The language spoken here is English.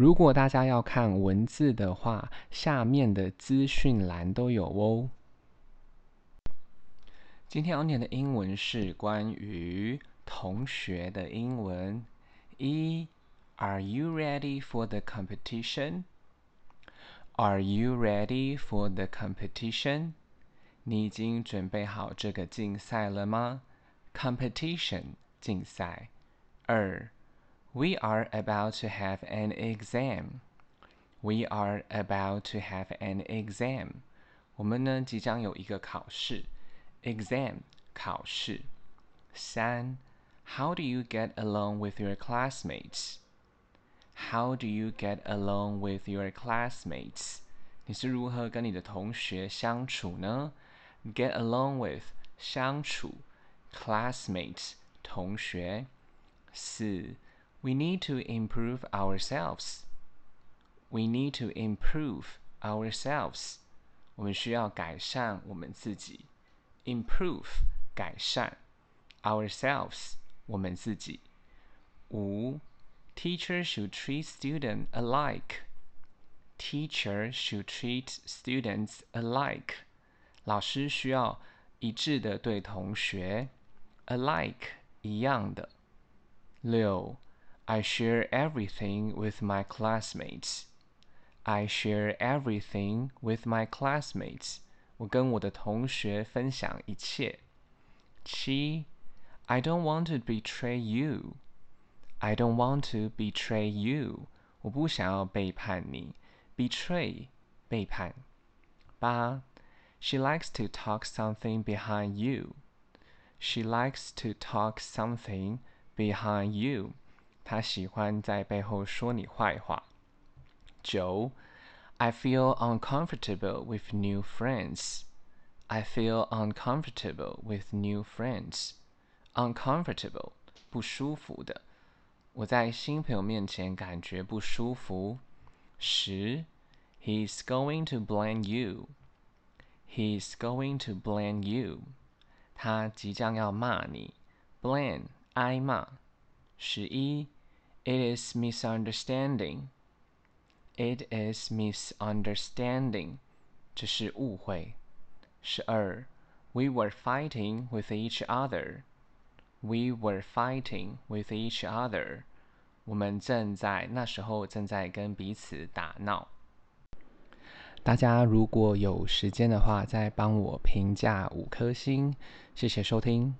如果大家要看文字的话，下面的资讯栏都有哦。今天要念的英文是关于同学的英文。一，Are you ready for the competition? Are you ready for the competition? 你已经准备好这个竞赛了吗？Competition 竞赛。二。We are about to have an exam. We are about to have an exam. 我们呢即将有一个考试，exam 考试。三，How do you get along with your classmates? How do you get along with your classmates? 你是如何跟你的同学相处呢？Get along with 相处，classmates 同学。四 we need to improve ourselves. We need to improve ourselves. 我们需要改善我们自己。Improve 改善，ourselves 我们自己。五，Teacher should treat students alike. Teacher should treat students alike. 老师需要一致的对同学，alike 一样的。六 I share everything with my classmates. I share everything with my classmates. 我跟我的同学分享一切。七，I don't want to betray you. I don't want to betray you. 我不想要背叛你。Betray 背叛。八，She likes to talk something behind you. She likes to talk something behind you. 他喜欢在背后说你坏话。九，I feel uncomfortable with new friends. I feel uncomfortable with new friends. Uncomfortable，不舒服的。我在新朋友面前感觉不舒服。十，He's going to blame you. He's going to blame you. 他即将要骂你。Blame，挨骂。 十一。It is misunderstanding. It is misunderstanding. 这是误会。十二，We were fighting with each other. We were fighting with each other. 我们正在那时候正在跟彼此打闹。大家如果有时间的话，再帮我评价五颗星，谢谢收听。